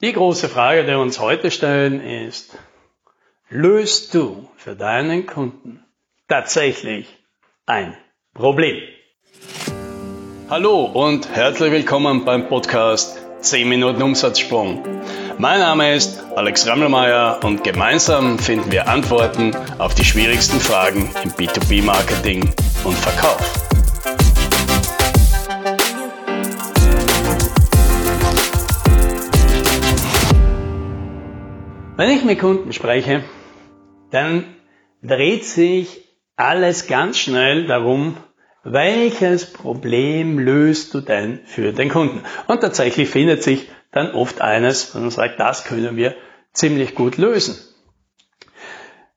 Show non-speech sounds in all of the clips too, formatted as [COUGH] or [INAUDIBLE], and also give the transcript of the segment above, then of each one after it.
Die große Frage, die wir uns heute stellen, ist, löst du für deinen Kunden tatsächlich ein Problem? Hallo und herzlich willkommen beim Podcast 10 Minuten Umsatzsprung. Mein Name ist Alex Rammelmeier und gemeinsam finden wir Antworten auf die schwierigsten Fragen im B2B-Marketing und Verkauf. Wenn ich mit Kunden spreche, dann dreht sich alles ganz schnell darum, welches Problem löst du denn für den Kunden? Und tatsächlich findet sich dann oft eines, wo man sagt, das können wir ziemlich gut lösen.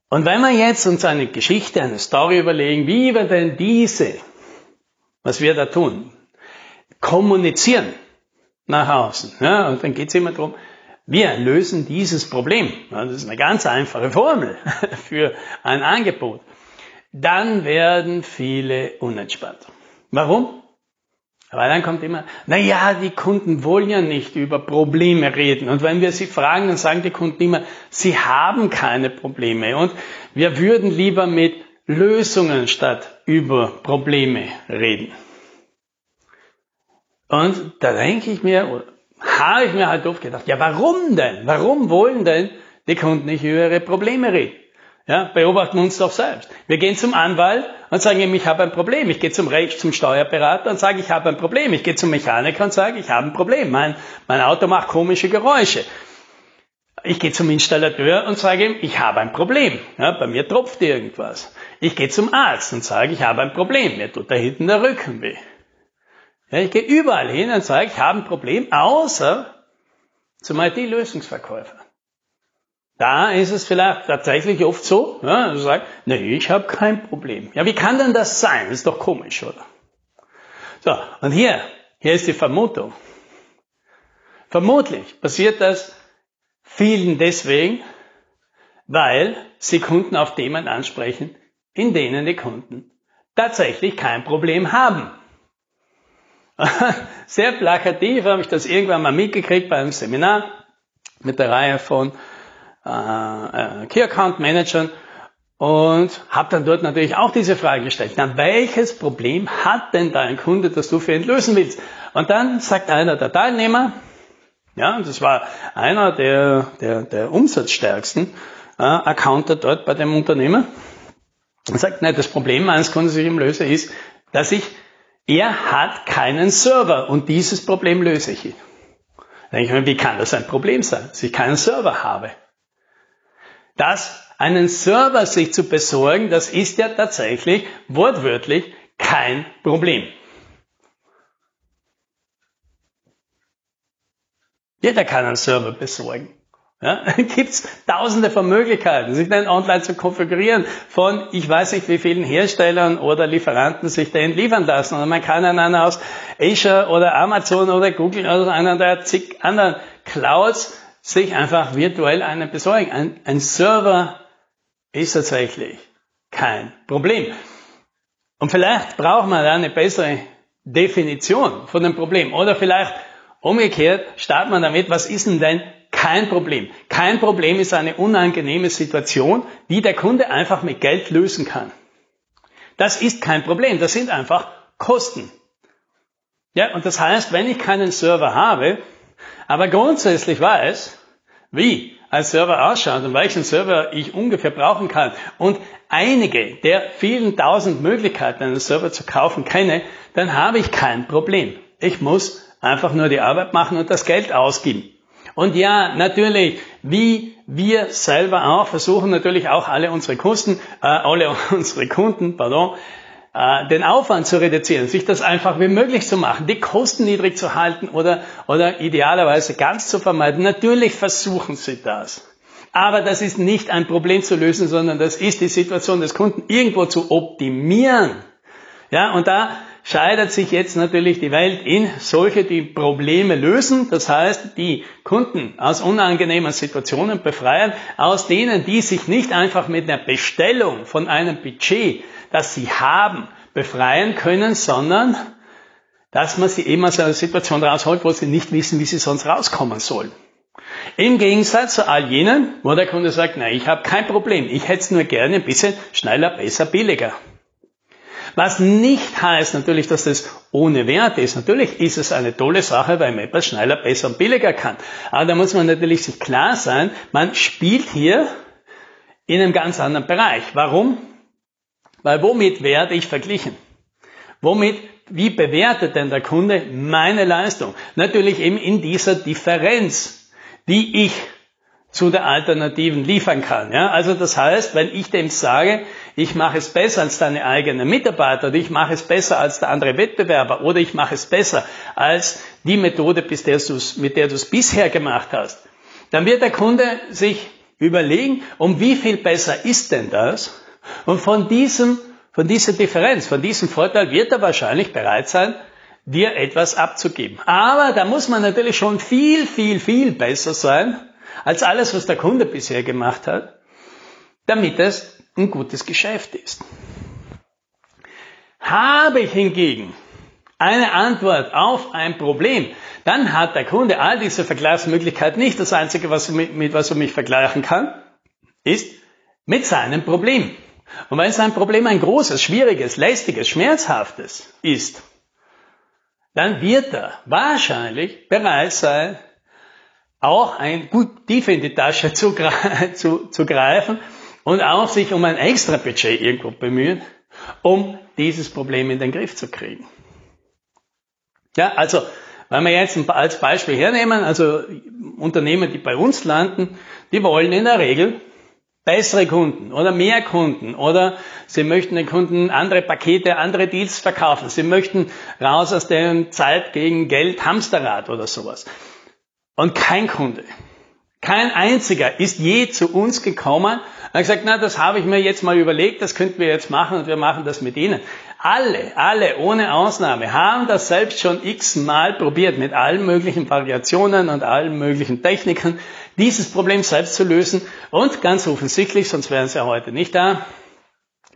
Und wenn wir jetzt uns eine Geschichte, eine Story überlegen, wie wir denn diese, was wir da tun, kommunizieren nach außen, ja, und dann geht es immer darum, wir lösen dieses Problem. Das ist eine ganz einfache Formel [LAUGHS] für ein Angebot. Dann werden viele unentspannt. Warum? Weil dann kommt immer, na ja, die Kunden wollen ja nicht über Probleme reden. Und wenn wir sie fragen, dann sagen die Kunden immer, sie haben keine Probleme. Und wir würden lieber mit Lösungen statt über Probleme reden. Und da denke ich mir, habe ich mir halt oft gedacht, ja warum denn? Warum wollen denn die Kunden nicht über ihre Probleme reden? Ja, beobachten wir uns doch selbst. Wir gehen zum Anwalt und sagen ihm, ich habe ein Problem. Ich gehe zum Recht, zum Steuerberater und sage, ich habe ein Problem. Ich gehe zum Mechaniker und sage, ich habe ein Problem. Mein, mein Auto macht komische Geräusche. Ich gehe zum Installateur und sage ihm, ich habe ein Problem. Ja, bei mir tropft irgendwas. Ich gehe zum Arzt und sage, ich habe ein Problem. Mir tut da hinten der Rücken weh. Ja, ich gehe überall hin und sage, ich habe ein Problem, außer zum IT-Lösungsverkäufer. Da ist es vielleicht tatsächlich oft so, ja, dass sagt, nee, ich habe kein Problem. Ja, wie kann denn das sein? Das ist doch komisch, oder? So, und hier, hier ist die Vermutung. Vermutlich passiert das vielen deswegen, weil sie Kunden auf Themen ansprechen, in denen die Kunden tatsächlich kein Problem haben. [LAUGHS] Sehr plakativ habe ich das irgendwann mal mitgekriegt bei einem Seminar mit der Reihe von äh, äh, Key Account Managern und habe dann dort natürlich auch diese Frage gestellt. Na, welches Problem hat denn dein Kunde, das du für ihn lösen willst? Und dann sagt einer der Teilnehmer, ja, das war einer der, der, der umsatzstärksten äh, Accounter dort bei dem Unternehmer, und sagt, nein, das Problem meines Kunden, das ich ihm löse, ist, dass ich er hat keinen Server und dieses Problem löse ich. Da denke ich mir, wie kann das ein Problem sein, dass ich keinen Server habe? Das, einen Server sich zu besorgen, das ist ja tatsächlich wortwörtlich kein Problem. Jeder kann einen Server besorgen. Ja, [LAUGHS] gibt's tausende von Möglichkeiten, sich den online zu konfigurieren von ich weiß nicht wie vielen Herstellern oder Lieferanten sich den liefern lassen. Und man kann einen aus Azure oder Amazon oder Google oder einer der zig anderen Clouds sich einfach virtuell einen besorgen. Ein, ein Server ist tatsächlich kein Problem. Und vielleicht braucht man da eine bessere Definition von dem Problem. Oder vielleicht umgekehrt startet man damit, was ist denn denn kein Problem. Kein Problem ist eine unangenehme Situation, die der Kunde einfach mit Geld lösen kann. Das ist kein Problem. Das sind einfach Kosten. Ja, und das heißt, wenn ich keinen Server habe, aber grundsätzlich weiß, wie ein Server ausschaut und welchen Server ich ungefähr brauchen kann und einige der vielen tausend Möglichkeiten, einen Server zu kaufen, kenne, dann habe ich kein Problem. Ich muss einfach nur die Arbeit machen und das Geld ausgeben. Und ja, natürlich, wie wir selber auch versuchen natürlich auch alle unsere Kosten, äh, alle [LAUGHS] unsere Kunden, pardon, äh, den Aufwand zu reduzieren, sich das einfach wie möglich zu machen, die Kosten niedrig zu halten oder, oder idealerweise ganz zu vermeiden. Natürlich versuchen sie das. Aber das ist nicht ein Problem zu lösen, sondern das ist die Situation des Kunden irgendwo zu optimieren. Ja, und da scheidet sich jetzt natürlich die Welt in solche, die Probleme lösen, das heißt, die Kunden aus unangenehmen Situationen befreien, aus denen, die sich nicht einfach mit einer Bestellung von einem Budget, das sie haben, befreien können, sondern dass man sie eben aus einer Situation rausholt, wo sie nicht wissen, wie sie sonst rauskommen sollen. Im Gegensatz zu all jenen, wo der Kunde sagt, na, ich habe kein Problem, ich hätte es nur gerne ein bisschen schneller, besser, billiger. Was nicht heißt natürlich, dass das ohne Wert ist. Natürlich ist es eine tolle Sache, weil man etwas schneller, besser und billiger kann. Aber da muss man natürlich sich klar sein, man spielt hier in einem ganz anderen Bereich. Warum? Weil womit werde ich verglichen? Womit, wie bewertet denn der Kunde meine Leistung? Natürlich eben in dieser Differenz, die ich zu der Alternativen liefern kann. Ja? Also das heißt, wenn ich dem sage, ich mache es besser als deine eigenen Mitarbeiter oder ich mache es besser als der andere Wettbewerber oder ich mache es besser als die Methode, mit der du es bisher gemacht hast, dann wird der Kunde sich überlegen, um wie viel besser ist denn das? Und von diesem, von dieser Differenz, von diesem Vorteil wird er wahrscheinlich bereit sein, dir etwas abzugeben. Aber da muss man natürlich schon viel, viel, viel besser sein, als alles, was der Kunde bisher gemacht hat, damit es ein gutes Geschäft ist. Habe ich hingegen eine Antwort auf ein Problem, dann hat der Kunde all diese Vergleichsmöglichkeiten nicht. Das Einzige, was mit, mit was er mich vergleichen kann, ist mit seinem Problem. Und wenn sein Problem ein großes, schwieriges, lästiges, schmerzhaftes ist, dann wird er wahrscheinlich bereit sein, auch ein gut tief in die Tasche zu, [LAUGHS] zu, zu greifen und auch sich um ein extra Budget irgendwo bemühen, um dieses Problem in den Griff zu kriegen. Ja, also, wenn wir jetzt als Beispiel hernehmen, also Unternehmen, die bei uns landen, die wollen in der Regel bessere Kunden oder mehr Kunden oder sie möchten den Kunden andere Pakete, andere Deals verkaufen. Sie möchten raus aus der Zeit gegen Geld Hamsterrad oder sowas. Und kein Kunde, kein einziger ist je zu uns gekommen und hat gesagt, na, das habe ich mir jetzt mal überlegt, das könnten wir jetzt machen und wir machen das mit Ihnen. Alle, alle ohne Ausnahme haben das selbst schon x-mal probiert mit allen möglichen Variationen und allen möglichen Techniken, dieses Problem selbst zu lösen und ganz offensichtlich, sonst wären sie ja heute nicht da,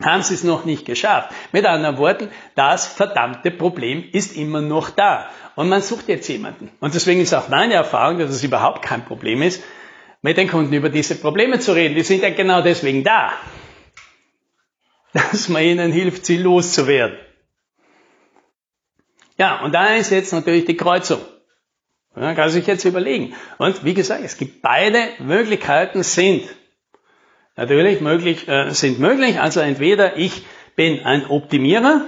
haben sie es noch nicht geschafft. Mit anderen Worten, das verdammte Problem ist immer noch da. Und man sucht jetzt jemanden. Und deswegen ist auch meine Erfahrung, dass es überhaupt kein Problem ist, mit den Kunden über diese Probleme zu reden. Die sind ja genau deswegen da. Dass man ihnen hilft, sie loszuwerden. Ja, und da ist jetzt natürlich die Kreuzung. Man kann sich jetzt überlegen. Und wie gesagt, es gibt beide Möglichkeiten sind natürlich möglich, äh, sind möglich. Also entweder ich bin ein Optimierer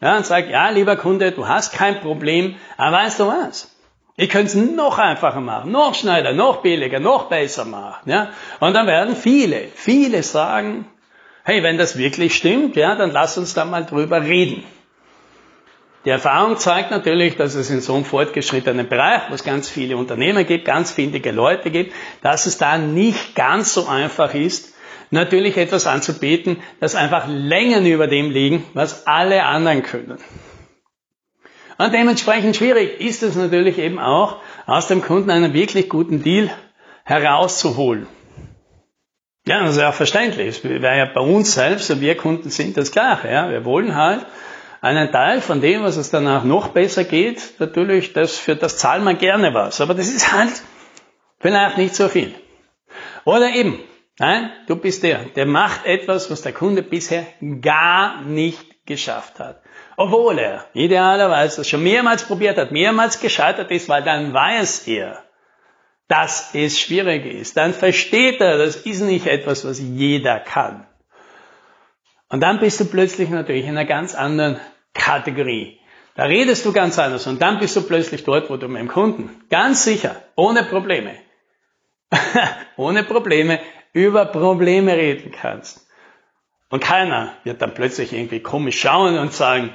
ja, und sage, ja, lieber Kunde, du hast kein Problem, aber weißt du was? Ich könnte es noch einfacher machen, noch schneller, noch billiger, noch besser machen. Ja? Und dann werden viele, viele sagen, hey, wenn das wirklich stimmt, ja, dann lass uns da mal drüber reden. Die Erfahrung zeigt natürlich, dass es in so einem fortgeschrittenen Bereich, wo es ganz viele Unternehmer gibt, ganz findige Leute gibt, dass es da nicht ganz so einfach ist, natürlich etwas anzubieten, das einfach Längen über dem liegen, was alle anderen können. Und dementsprechend schwierig ist es natürlich eben auch, aus dem Kunden einen wirklich guten Deal herauszuholen. Ja, das ist ja verständlich. Es wäre ja bei uns selbst, so wir Kunden sind das Gleiche. Ja. Wir wollen halt einen Teil von dem, was es danach noch besser geht, natürlich, das, für das zahlt man gerne was. Aber das ist halt vielleicht nicht so viel. Oder eben, nein, du bist der, der macht etwas, was der Kunde bisher gar nicht geschafft hat. Obwohl er idealerweise das schon mehrmals probiert hat, mehrmals gescheitert ist, weil dann weiß er, dass es schwierig ist. Dann versteht er, das ist nicht etwas, was jeder kann. Und dann bist du plötzlich natürlich in einer ganz anderen Kategorie. Da redest du ganz anders und dann bist du plötzlich dort, wo du mit dem Kunden ganz sicher, ohne Probleme, [LAUGHS] ohne Probleme über Probleme reden kannst. Und keiner wird dann plötzlich irgendwie komisch schauen und sagen,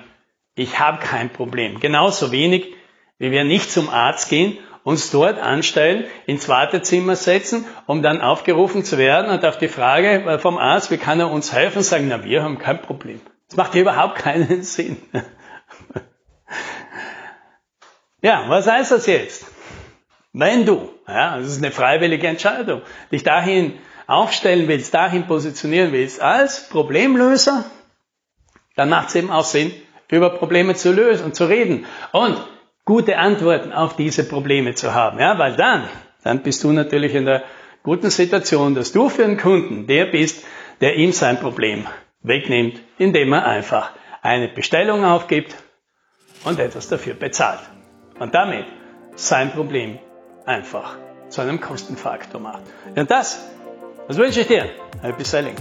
ich habe kein Problem. Genauso wenig, wie wir nicht zum Arzt gehen uns dort anstellen, ins Wartezimmer setzen, um dann aufgerufen zu werden und auf die Frage vom Arzt, wie kann er uns helfen, sagen, na, wir haben kein Problem. Das macht überhaupt keinen [LAUGHS] Sinn. ja, was heißt das jetzt? Wenn du, ja, das ist eine freiwillige Entscheidung, dich dahin aufstellen willst, dahin positionieren willst als Problemlöser, dann macht es eben auch Sinn, über Probleme zu lösen und zu reden. Und gute Antworten auf diese Probleme zu haben. Ja, weil dann dann bist du natürlich in der guten Situation, dass du für einen Kunden der bist, der ihm sein Problem wegnimmt, indem er einfach eine Bestellung aufgibt und etwas dafür bezahlt. Und damit sein Problem einfach zu einem Kostenfaktor macht. Und das, das wünsche ich dir. Happy Selling.